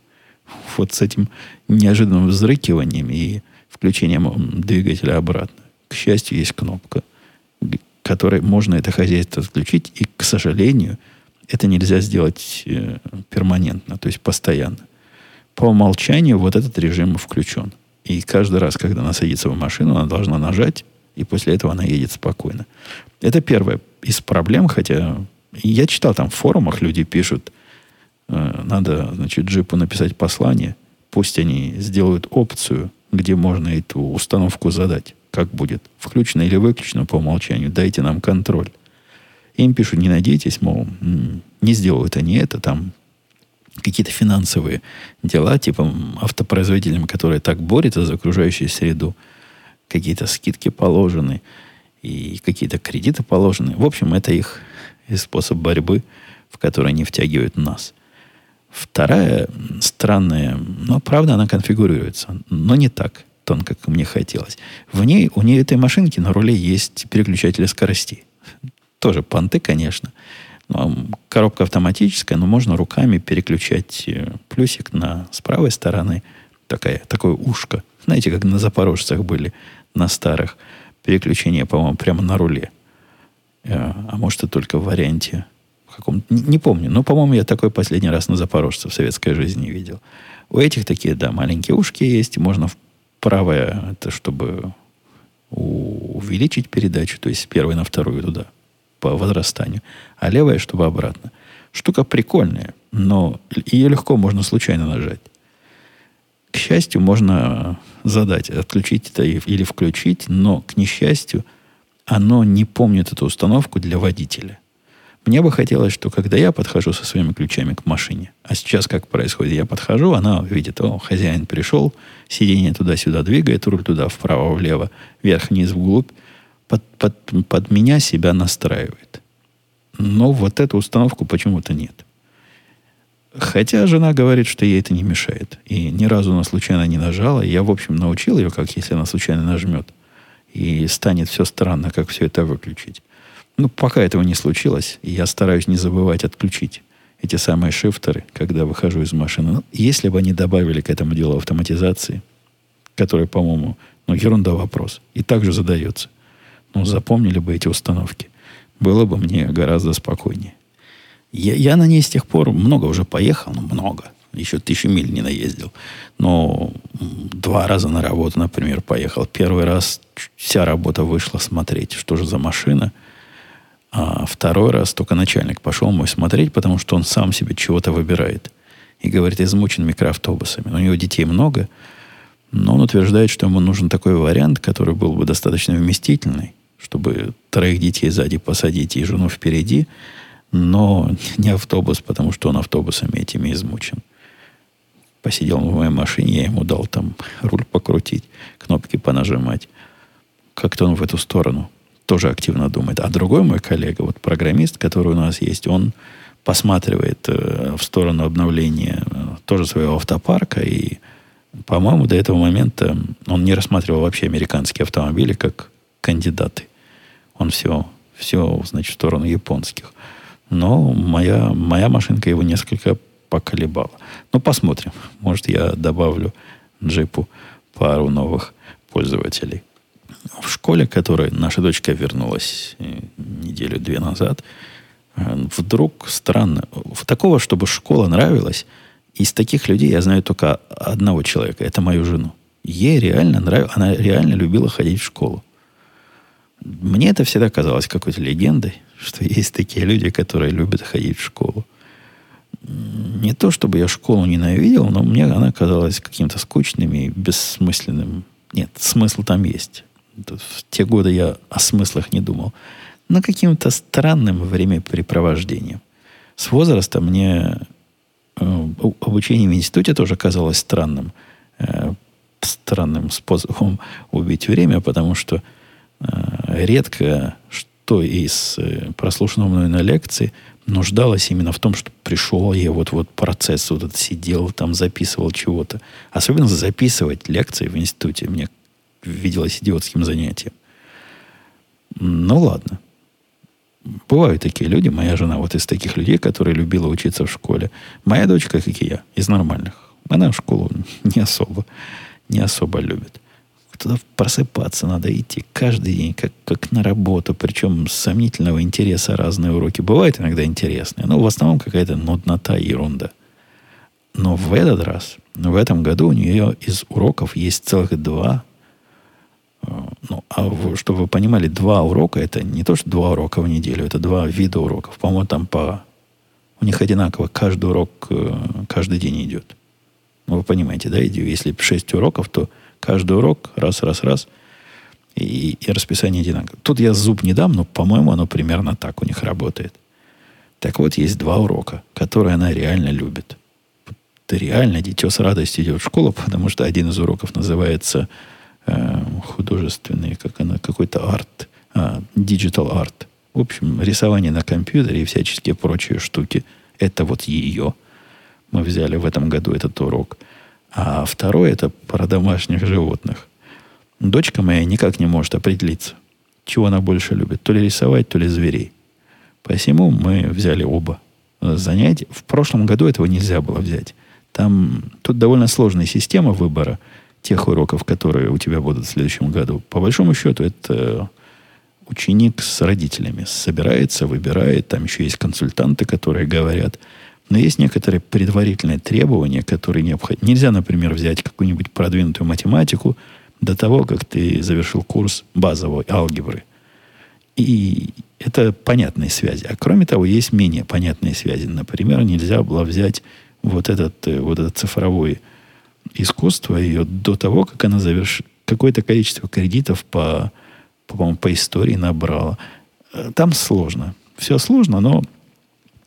Вот с этим неожиданным взрыкиванием и включением двигателя обратно. Счастью, есть кнопка – которой можно это хозяйство отключить. И, к сожалению, это нельзя сделать э, перманентно, то есть постоянно. По умолчанию вот этот режим включен. И каждый раз, когда она садится в машину, она должна нажать, и после этого она едет спокойно. Это первая из проблем, хотя я читал там в форумах, люди пишут, э, надо, значит, джипу написать послание, пусть они сделают опцию, где можно эту установку задать как будет, включено или выключено по умолчанию, дайте нам контроль. Им пишут, не надейтесь, мол, не сделают они это, там какие-то финансовые дела, типа автопроизводителям, которые так борются за окружающую среду, какие-то скидки положены и какие-то кредиты положены. В общем, это их способ борьбы, в который они втягивают нас. Вторая странная, но правда она конфигурируется, но не так тонко, как мне хотелось. В ней, у нее этой машинки на руле есть переключатели скоростей. Тоже понты, конечно. Но коробка автоматическая, но можно руками переключать э, плюсик на с правой стороны. Такая, такое ушко. Знаете, как на запорожцах были, на старых. Переключение, по-моему, прямо на руле. Э, а может, и только в варианте каком не, не помню. Но, по-моему, я такой последний раз на запорожце в советской жизни видел. У этих такие, да, маленькие ушки есть. Можно в Правая – это чтобы увеличить передачу, то есть с первой на вторую туда, по возрастанию. А левая, чтобы обратно. Штука прикольная, но ее легко можно случайно нажать. К счастью, можно задать, отключить это или включить, но, к несчастью, оно не помнит эту установку для водителя. Мне бы хотелось, что когда я подхожу со своими ключами к машине, а сейчас как происходит, я подхожу, она видит, о, хозяин пришел, сиденье туда-сюда двигает, руль туда, вправо, влево, вверх-вниз, вглубь, под, под, под меня себя настраивает. Но вот эту установку почему-то нет. Хотя жена говорит, что ей это не мешает. И ни разу она случайно не нажала. Я, в общем, научил ее, как если она случайно нажмет. И станет все странно, как все это выключить. Ну, пока этого не случилось, я стараюсь не забывать отключить эти самые шифтеры, когда выхожу из машины. Ну, если бы они добавили к этому делу автоматизации, которая, по-моему, ну, ерунда вопрос, и также задается. Ну, запомнили бы эти установки. Было бы мне гораздо спокойнее. Я, я на ней с тех пор много уже поехал, ну, много. Еще тысячу миль не наездил. Но два раза на работу, например, поехал. Первый раз вся работа вышла смотреть, что же за машина – а второй раз только начальник пошел мой смотреть, потому что он сам себе чего-то выбирает. И говорит, измучен микроавтобусами. У него детей много, но он утверждает, что ему нужен такой вариант, который был бы достаточно вместительный, чтобы троих детей сзади посадить и жену впереди, но не автобус, потому что он автобусами этими измучен. Посидел в моей машине, я ему дал там руль покрутить, кнопки понажимать. Как-то он в эту сторону тоже активно думает. А другой мой коллега, вот программист, который у нас есть, он посматривает э, в сторону обновления э, тоже своего автопарка. И, по-моему, до этого момента он не рассматривал вообще американские автомобили как кандидаты. Он все, все значит, в сторону японских. Но моя, моя машинка его несколько поколебала. Ну, посмотрим. Может, я добавлю джипу пару новых пользователей в школе, которой наша дочка вернулась э, неделю-две назад, э, вдруг странно, такого, чтобы школа нравилась, из таких людей я знаю только одного человека, это мою жену. Ей реально нравилось, она реально любила ходить в школу. Мне это всегда казалось какой-то легендой, что есть такие люди, которые любят ходить в школу. Не то, чтобы я школу ненавидел, но мне она казалась каким-то скучным и бессмысленным. Нет, смысл там есть в те годы я о смыслах не думал, но каким-то странным времяпрепровождением. С возраста мне э, обучение в институте тоже казалось странным, э, странным способом убить время, потому что э, редко что из э, прослушанного мной на лекции нуждалось именно в том, что пришел я вот-вот процесс, вот этот сидел, там записывал чего-то. Особенно записывать лекции в институте мне виделось идиотским занятием. Ну ладно. Бывают такие люди. Моя жена вот из таких людей, которые любила учиться в школе. Моя дочка, как и я, из нормальных. Она в школу не особо, не особо любит. Туда просыпаться надо идти каждый день, как, как на работу. Причем сомнительного интереса разные уроки. Бывают иногда интересные, но в основном какая-то нуднота и ерунда. Но в этот раз, в этом году у нее из уроков есть целых два ну, а чтобы вы понимали, два урока это не то, что два урока в неделю, это два вида уроков. По-моему, там по... У них одинаково каждый урок э, каждый день идет. Ну, вы понимаете, да, идею? Если шесть уроков, то каждый урок раз, раз, раз, и, и расписание одинаково. Тут я зуб не дам, но, по-моему, оно примерно так у них работает. Так вот, есть два урока, которые она реально любит. Реально дитё с радостью идет в школу, потому что один из уроков называется э, художественный, как она, какой-то арт, а, digital арт. В общем, рисование на компьютере и всяческие прочие штуки. Это вот ее. Мы взяли в этом году этот урок. А второй это про домашних животных. Дочка моя никак не может определиться, чего она больше любит. То ли рисовать, то ли зверей. Посему мы взяли оба занятия. В прошлом году этого нельзя было взять. Там тут довольно сложная система выбора – тех уроков, которые у тебя будут в следующем году. По большому счету, это ученик с родителями собирается, выбирает. Там еще есть консультанты, которые говорят. Но есть некоторые предварительные требования, которые необходимы. Нельзя, например, взять какую-нибудь продвинутую математику до того, как ты завершил курс базовой алгебры. И это понятные связи. А кроме того, есть менее понятные связи. Например, нельзя было взять вот этот, э, вот этот цифровой искусство ее до того, как она завершит какое-то количество кредитов по, по, по истории набрала. Э, там сложно. Все сложно, но,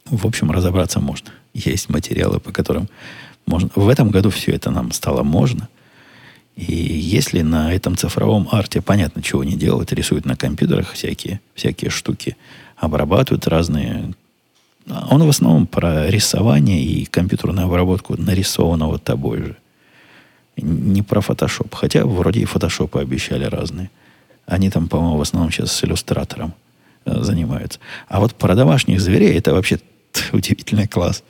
в общем, разобраться можно. Есть материалы, по которым можно. В этом году все это нам стало можно. И если на этом цифровом арте понятно, чего не делают, рисуют на компьютерах всякие, всякие штуки, обрабатывают разные... Он в основном про рисование и компьютерную обработку нарисованного тобой же – не про фотошоп. Хотя вроде и фотошопы обещали разные. Они там, по-моему, в основном сейчас с иллюстратором э, занимаются. А вот про домашних зверей это вообще удивительный класс.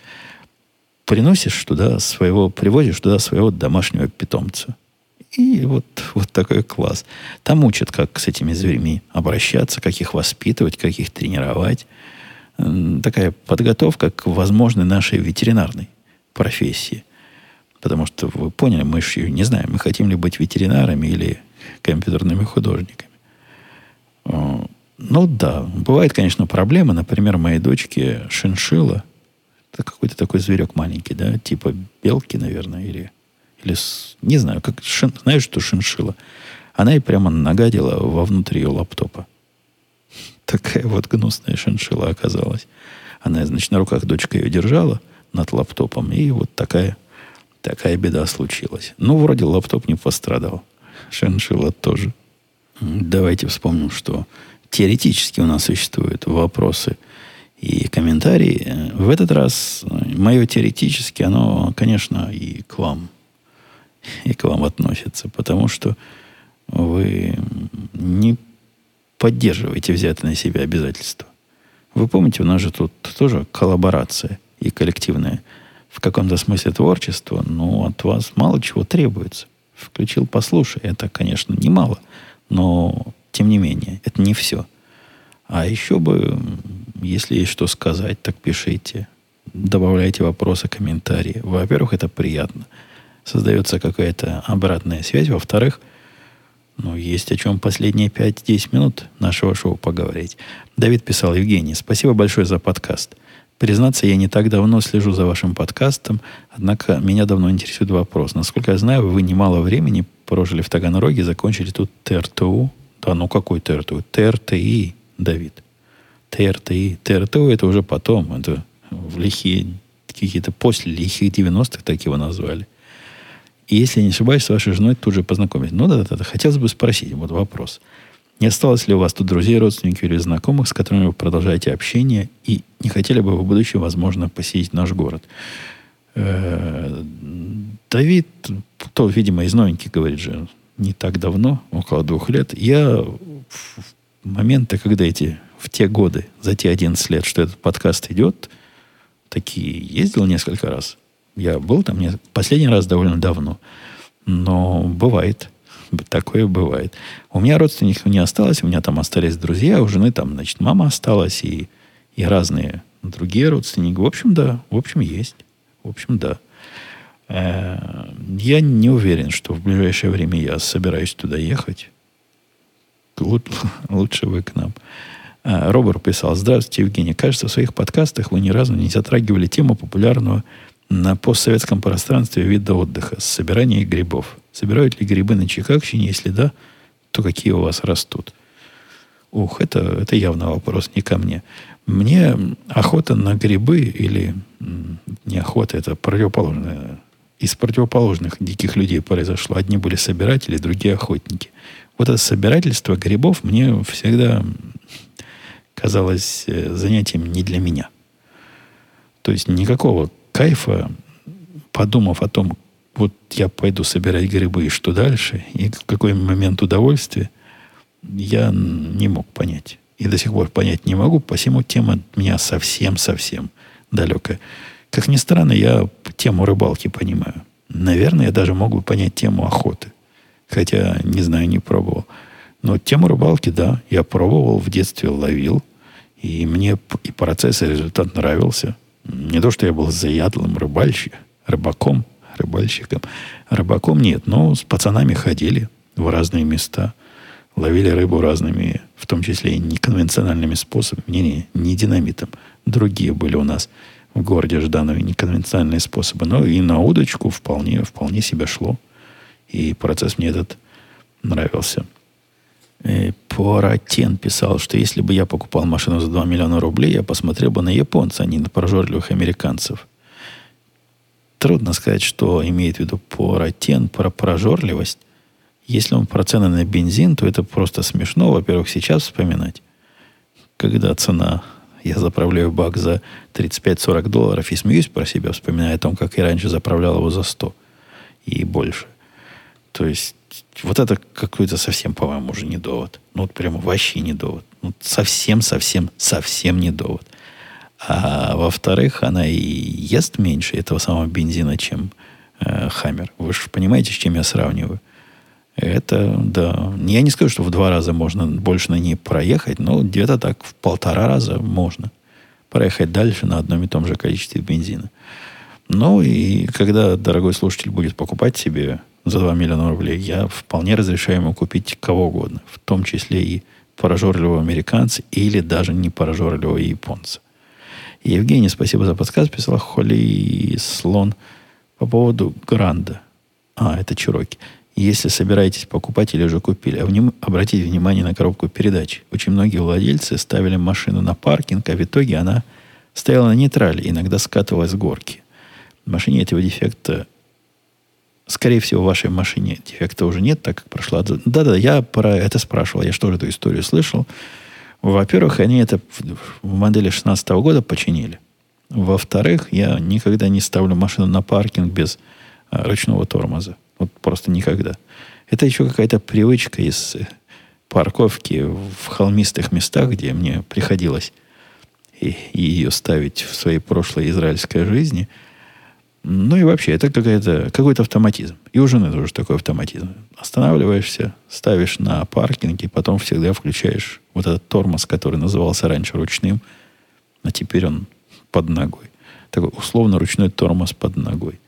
Приносишь туда своего, привозишь туда своего домашнего питомца. И вот, вот такой класс. Там учат, как с этими зверями обращаться, как их воспитывать, как их тренировать. Такая подготовка к возможной нашей ветеринарной профессии. Потому что вы поняли, мы же не знаем, мы хотим ли быть ветеринарами или компьютерными художниками. Ну да, бывают, конечно, проблемы. Например, моей дочке шиншила. Это какой-то такой зверек маленький, да, типа белки, наверное, или, или не знаю, как шин, знаешь, что шиншила. Она и прямо нагадила вовнутрь ее лаптопа. Такая вот гнусная шиншила оказалась. Она, значит, на руках дочка ее держала над лаптопом, и вот такая, такая беда случилась. Ну, вроде лаптоп не пострадал. Шиншила тоже. Давайте вспомним, что теоретически у нас существуют вопросы и комментарии. В этот раз мое теоретически, оно, конечно, и к вам, и к вам относится, потому что вы не поддерживаете взятые на себя обязательства. Вы помните, у нас же тут тоже коллаборация и коллективное в каком-то смысле творчество, но от вас мало чего требуется. Включил, послушай. Это, конечно, немало, но тем не менее, это не все. А еще бы, если есть что сказать, так пишите. Добавляйте вопросы, комментарии. Во-первых, это приятно. Создается какая-то обратная связь. Во-вторых, ну, есть о чем последние 5-10 минут нашего шоу поговорить. Давид писал, Евгений, спасибо большое за подкаст. Признаться, я не так давно слежу за вашим подкастом, однако меня давно интересует вопрос. Насколько я знаю, вы немало времени прожили в Таганроге, закончили тут ТРТУ, да ну какой ТРТУ? ТРТИ, Давид. ТРТИ. ТРТУ это уже потом. Это в лихие, какие-то после лихих 90-х так его назвали. И если я не ошибаюсь, с вашей женой тут же познакомились. Ну да, да, да. Хотелось бы спросить, вот вопрос. Не осталось ли у вас тут друзей, родственников или знакомых, с которыми вы продолжаете общение, и не хотели бы в будущем, возможно, посетить наш город? Э, Давид, то, видимо, из новеньких говорит же, не так давно, около двух лет, я в моменты, когда эти, в те годы, за те 11 лет, что этот подкаст идет, такие ездил несколько раз. Я был там не, последний раз довольно давно. Но бывает. Такое бывает. У меня родственников не осталось, у меня там остались друзья, у жены там, значит, мама осталась и, и разные другие родственники. В общем, да, в общем, есть. В общем, да. Э, я не уверен, что в ближайшее время я собираюсь туда ехать. Лучше вы к нам. Э, Робер писал, здравствуйте, Евгений. Кажется, в своих подкастах вы ни разу не затрагивали тему популярного на постсоветском пространстве вида отдыха – собирание грибов. Собирают ли грибы на Чикагщине? Если да, то какие у вас растут? Ух, это, это явно вопрос не ко мне. Мне охота на грибы или не охота, это противоположное из противоположных диких людей произошло. Одни были собиратели, другие охотники. Вот это собирательство грибов мне всегда казалось э, занятием не для меня. То есть никакого кайфа, подумав о том, вот я пойду собирать грибы, и что дальше, и какой момент удовольствия, я не мог понять. И до сих пор понять не могу, посему тема от меня совсем-совсем далекая. Как ни странно, я тему рыбалки понимаю. Наверное, я даже могу понять тему охоты. Хотя, не знаю, не пробовал. Но тему рыбалки, да, я пробовал, в детстве ловил. И мне и процесс, и результат нравился. Не то, что я был заядлым рыбальщиком, рыбаком, рыбальщиком. Рыбаком нет, но с пацанами ходили в разные места. Ловили рыбу разными, в том числе и неконвенциональными способами. Не, не, динамитом. Другие были у нас в городе Жданове неконвенциональные способы. Но и на удочку вполне, вполне себе шло. И процесс мне этот нравился. И Пуаратен писал, что если бы я покупал машину за 2 миллиона рублей, я посмотрел бы на японца, а не на прожорливых американцев. Трудно сказать, что имеет в виду Пуаратен про прожорливость. Если он про цены на бензин, то это просто смешно, во-первых, сейчас вспоминать, когда цена я заправляю бак за 35-40 долларов и смеюсь про себя, вспоминая о том, как я раньше заправлял его за 100 и больше. То есть вот это какой-то совсем, по-моему, уже не довод. Ну, вот прямо вообще не довод. Ну, совсем, совсем, совсем не довод. А во-вторых, она и ест меньше этого самого бензина, чем э. Вы же понимаете, с чем я сравниваю? Это, да. Я не скажу, что в два раза можно больше на ней проехать, но где-то так в полтора раза можно проехать дальше на одном и том же количестве бензина. Ну и когда дорогой слушатель будет покупать себе за 2 миллиона рублей, я вполне разрешаю ему купить кого угодно, в том числе и прожорливого американца или даже не прожорливого японца. Евгений, спасибо за подсказ. Писал Холли Слон по поводу Гранда. А, это Чироки. Если собираетесь покупать или уже купили, а вним, обратите внимание на коробку передач. Очень многие владельцы ставили машину на паркинг, а в итоге она стояла на нейтрале, иногда скатывалась с горки. В машине этого дефекта Скорее всего, в вашей машине дефекта уже нет, так как прошла... Да-да, я про это спрашивал, я что тоже эту историю слышал. Во-первых, они это в модели 16 года починили. Во-вторых, я никогда не ставлю машину на паркинг без а, ручного тормоза. Вот просто никогда. Это еще какая-то привычка из э, парковки в холмистых местах, где мне приходилось и, и ее ставить в своей прошлой израильской жизни – ну и вообще, это какая-то, какой-то автоматизм. И у жены тоже такой автоматизм. Останавливаешься, ставишь на паркинге, потом всегда включаешь вот этот тормоз, который назывался раньше ручным, а теперь он под ногой. Такой условно ручной тормоз под ногой.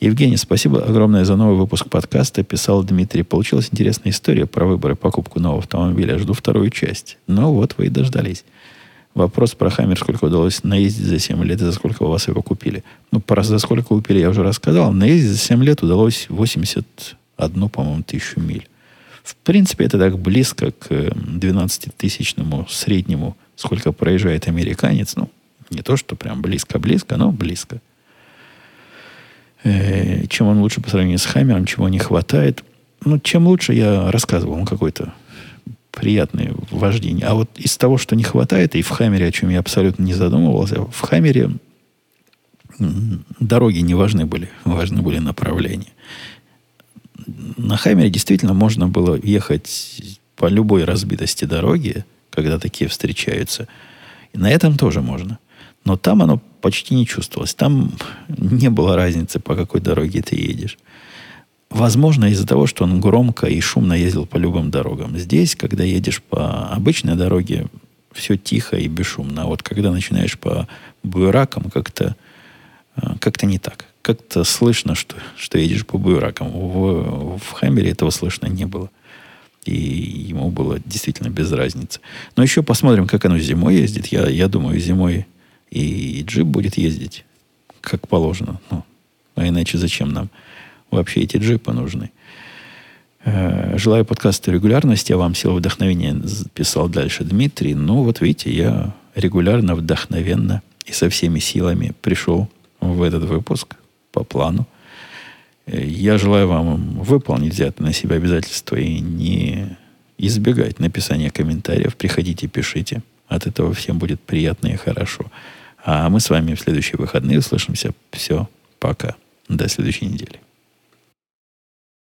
Евгений, спасибо огромное за новый выпуск подкаста. Писал Дмитрий. Получилась интересная история про выборы покупку нового автомобиля. Жду вторую часть. Ну вот вы и дождались. Вопрос про Хаммер, сколько удалось наездить за 7 лет и за сколько у вас его купили. Ну, про за сколько купили, я уже рассказал. Наездить за 7 лет удалось 81, по-моему, тысячу миль. В принципе, это так близко к 12-тысячному среднему, сколько проезжает американец. Ну, не то, что прям близко-близко, но близко. Э, чем он лучше по сравнению с Хаммером, чего не хватает. Ну, чем лучше, я рассказывал, он какой-то приятное вождение. А вот из того, что не хватает, и в Хаммере, о чем я абсолютно не задумывался, в Хаммере дороги не важны были, важны были направления. На Хаммере действительно можно было ехать по любой разбитости дороги, когда такие встречаются. И на этом тоже можно. Но там оно почти не чувствовалось. Там не было разницы, по какой дороге ты едешь. Возможно, из-за того, что он громко и шумно ездил по любым дорогам. Здесь, когда едешь по обычной дороге, все тихо и бесшумно. А вот когда начинаешь по буеракам, как-то э, как не так. Как-то слышно, что, что едешь по буеракам. В, в Хаммере этого слышно не было. И ему было действительно без разницы. Но еще посмотрим, как оно зимой ездит. Я, я думаю, зимой и джип будет ездить как положено. Ну, а иначе зачем нам вообще эти джипы нужны. Э, желаю подкаста регулярности, а вам сила вдохновения писал дальше Дмитрий. Ну, вот видите, я регулярно, вдохновенно и со всеми силами пришел в этот выпуск по плану. Э, я желаю вам выполнить взятые на себя обязательства и не избегать написания комментариев. Приходите, пишите. От этого всем будет приятно и хорошо. А мы с вами в следующие выходные услышимся. Все, пока. До следующей недели.